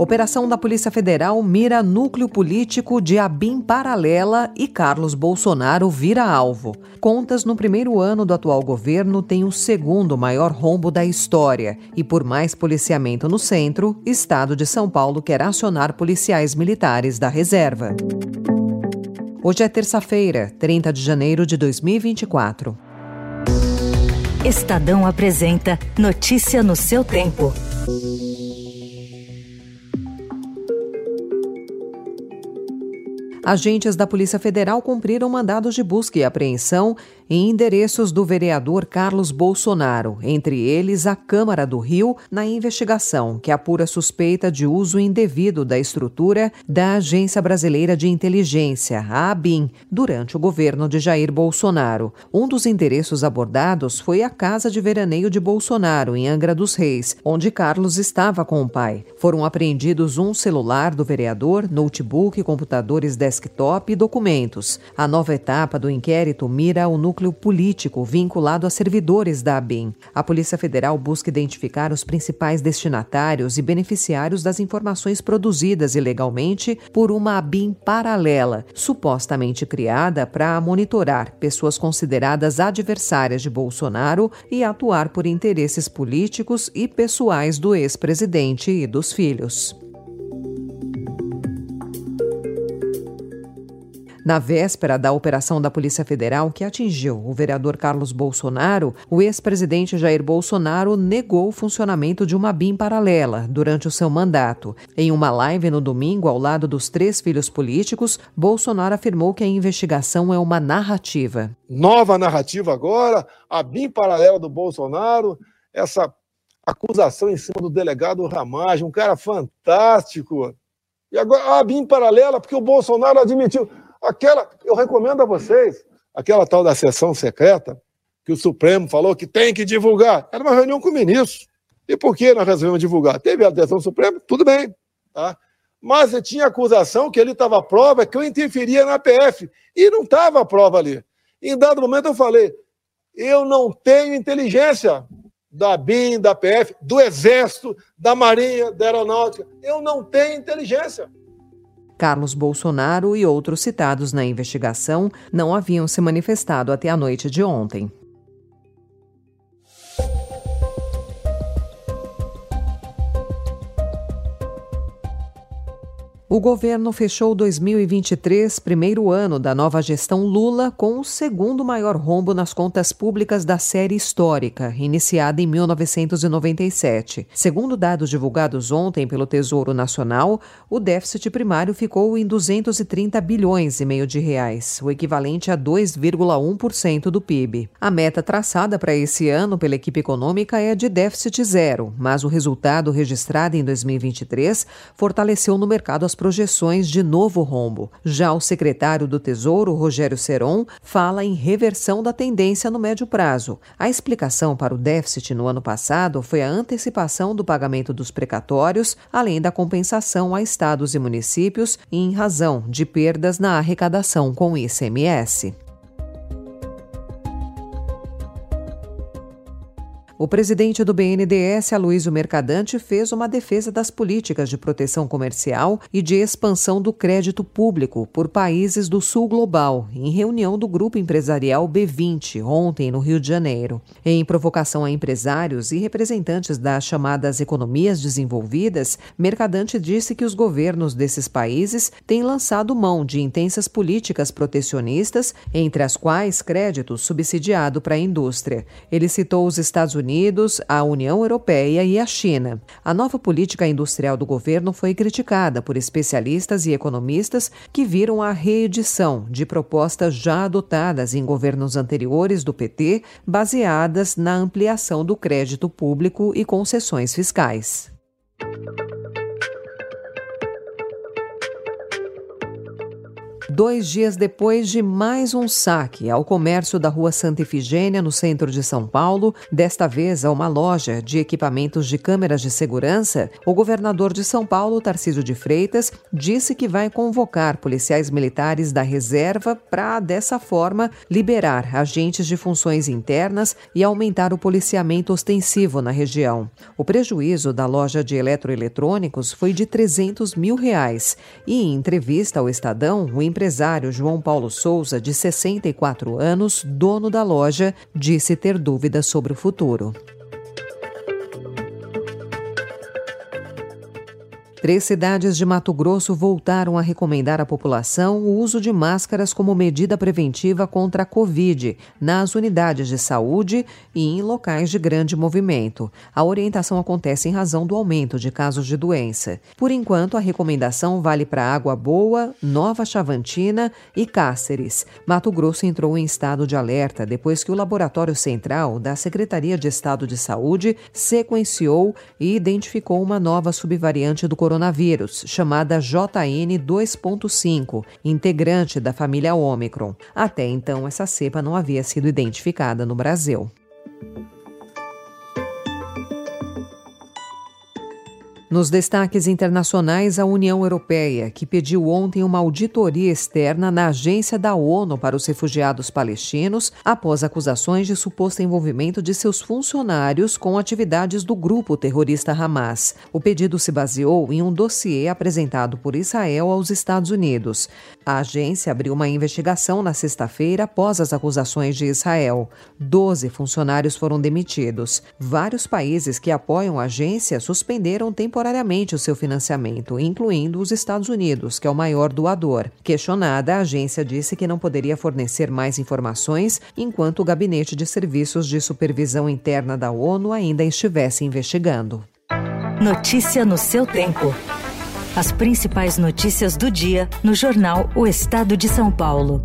Operação da Polícia Federal mira núcleo político de Abim Paralela e Carlos Bolsonaro vira alvo. Contas no primeiro ano do atual governo têm o segundo maior rombo da história. E por mais policiamento no centro, Estado de São Paulo quer acionar policiais militares da reserva. Hoje é terça-feira, 30 de janeiro de 2024. Estadão apresenta Notícia no seu tempo. Agentes da Polícia Federal cumpriram mandados de busca e apreensão em endereços do vereador Carlos Bolsonaro, entre eles a Câmara do Rio, na investigação que apura suspeita de uso indevido da estrutura da Agência Brasileira de Inteligência, a ABIN, durante o governo de Jair Bolsonaro. Um dos endereços abordados foi a casa de veraneio de Bolsonaro, em Angra dos Reis, onde Carlos estava com o pai. Foram apreendidos um celular do vereador, notebook, computadores desktop e documentos. A nova etapa do inquérito mira o núcleo núcleo político vinculado a servidores da ABIN. A Polícia Federal busca identificar os principais destinatários e beneficiários das informações produzidas ilegalmente por uma ABIN paralela, supostamente criada para monitorar pessoas consideradas adversárias de Bolsonaro e atuar por interesses políticos e pessoais do ex-presidente e dos filhos. Na véspera da operação da Polícia Federal que atingiu o vereador Carlos Bolsonaro, o ex-presidente Jair Bolsonaro negou o funcionamento de uma BIM paralela durante o seu mandato. Em uma live no domingo, ao lado dos três filhos políticos, Bolsonaro afirmou que a investigação é uma narrativa. Nova narrativa agora, a BIM paralela do Bolsonaro, essa acusação em cima do delegado Ramagem, um cara fantástico. E agora a BIM paralela, porque o Bolsonaro admitiu. Aquela, eu recomendo a vocês, aquela tal da sessão secreta, que o Supremo falou que tem que divulgar. Era uma reunião com o ministro. E por que nós resolvemos divulgar? Teve a adesão do Supremo, tudo bem. Tá? Mas tinha acusação que ele estava prova que eu interferia na PF. E não estava a prova ali. Em dado momento eu falei, eu não tenho inteligência da BIM, da PF, do Exército, da Marinha, da Aeronáutica. Eu não tenho inteligência. Carlos Bolsonaro e outros citados na investigação não haviam se manifestado até a noite de ontem. O governo fechou 2023, primeiro ano da nova gestão Lula, com o segundo maior rombo nas contas públicas da série histórica, iniciada em 1997. Segundo dados divulgados ontem pelo Tesouro Nacional, o déficit primário ficou em 230 bilhões e meio de reais, o equivalente a 2,1% do PIB. A meta traçada para esse ano pela equipe econômica é de déficit zero, mas o resultado registrado em 2023 fortaleceu no mercado as projeções de novo rombo. Já o secretário do Tesouro, Rogério Seron, fala em reversão da tendência no médio prazo. A explicação para o déficit no ano passado foi a antecipação do pagamento dos precatórios, além da compensação a estados e municípios em razão de perdas na arrecadação com o ICMS. O presidente do BNDES, Aloysio Mercadante, fez uma defesa das políticas de proteção comercial e de expansão do crédito público por países do sul global, em reunião do grupo empresarial B20, ontem no Rio de Janeiro. Em provocação a empresários e representantes das chamadas economias desenvolvidas, Mercadante disse que os governos desses países têm lançado mão de intensas políticas protecionistas, entre as quais crédito subsidiado para a indústria. Ele citou os Estados Unidos Unidos, a União Europeia e a China. A nova política industrial do governo foi criticada por especialistas e economistas que viram a reedição de propostas já adotadas em governos anteriores do PT, baseadas na ampliação do crédito público e concessões fiscais. Dois dias depois de mais um saque ao comércio da Rua Santa Efigênia, no centro de São Paulo, desta vez a uma loja de equipamentos de câmeras de segurança, o governador de São Paulo, Tarcísio de Freitas, disse que vai convocar policiais militares da reserva para, dessa forma, liberar agentes de funções internas e aumentar o policiamento ostensivo na região. O prejuízo da loja de eletroeletrônicos foi de 300 mil reais e, em entrevista ao Estadão, o empresário João Paulo Souza, de 64 anos, dono da loja, disse ter dúvidas sobre o futuro. Três cidades de Mato Grosso voltaram a recomendar à população o uso de máscaras como medida preventiva contra a Covid nas unidades de saúde e em locais de grande movimento. A orientação acontece em razão do aumento de casos de doença. Por enquanto, a recomendação vale para Água Boa, Nova Chavantina e Cáceres. Mato Grosso entrou em estado de alerta depois que o Laboratório Central da Secretaria de Estado de Saúde sequenciou e identificou uma nova subvariante do coronavírus coronavírus, chamada JN 2.5, integrante da família Ômicron. Até então, essa cepa não havia sido identificada no Brasil. Nos destaques internacionais, a União Europeia, que pediu ontem uma auditoria externa na Agência da ONU para os Refugiados Palestinos, após acusações de suposto envolvimento de seus funcionários com atividades do grupo terrorista Hamas. O pedido se baseou em um dossiê apresentado por Israel aos Estados Unidos. A agência abriu uma investigação na sexta-feira após as acusações de Israel. Doze funcionários foram demitidos. Vários países que apoiam a agência suspenderam temporariamente temporariamente o seu financiamento, incluindo os Estados Unidos, que é o maior doador. Questionada, a agência disse que não poderia fornecer mais informações enquanto o Gabinete de Serviços de Supervisão Interna da ONU ainda estivesse investigando. Notícia no seu tempo. As principais notícias do dia no jornal O Estado de São Paulo.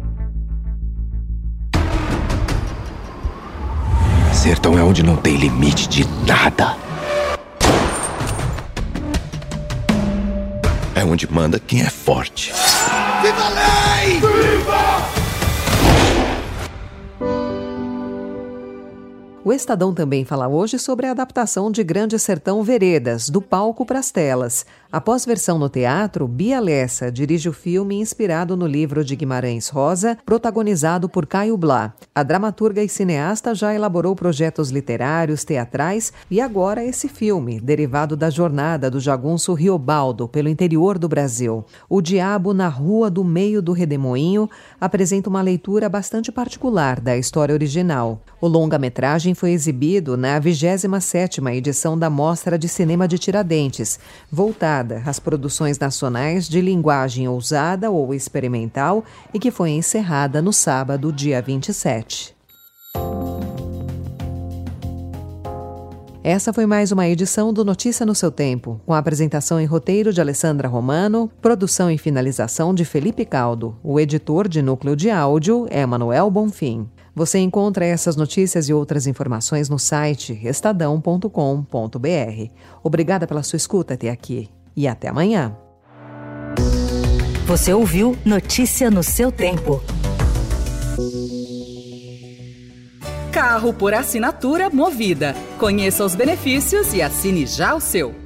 Sertão é onde não tem limite de nada. É onde manda quem é forte. Viva a lei! Viva! O Estadão também fala hoje sobre a adaptação de Grande Sertão Veredas, do palco para as telas. Após versão no teatro, Bia Lessa dirige o filme inspirado no livro de Guimarães Rosa, protagonizado por Caio Blá. A dramaturga e cineasta já elaborou projetos literários, teatrais e agora esse filme, derivado da jornada do jagunço Riobaldo pelo interior do Brasil. O Diabo na Rua do Meio do Redemoinho apresenta uma leitura bastante particular da história original. O longa-metragem foi exibido na 27ª edição da Mostra de Cinema de Tiradentes, voltada às produções nacionais de linguagem ousada ou experimental e que foi encerrada no sábado, dia 27. Essa foi mais uma edição do Notícia no seu tempo, com a apresentação em roteiro de Alessandra Romano, produção e finalização de Felipe Caldo. O editor de núcleo de áudio é Manuel Bonfim. Você encontra essas notícias e outras informações no site estadão.com.br. Obrigada pela sua escuta até aqui e até amanhã. Você ouviu Notícia no seu tempo. Carro por assinatura movida. Conheça os benefícios e assine já o seu.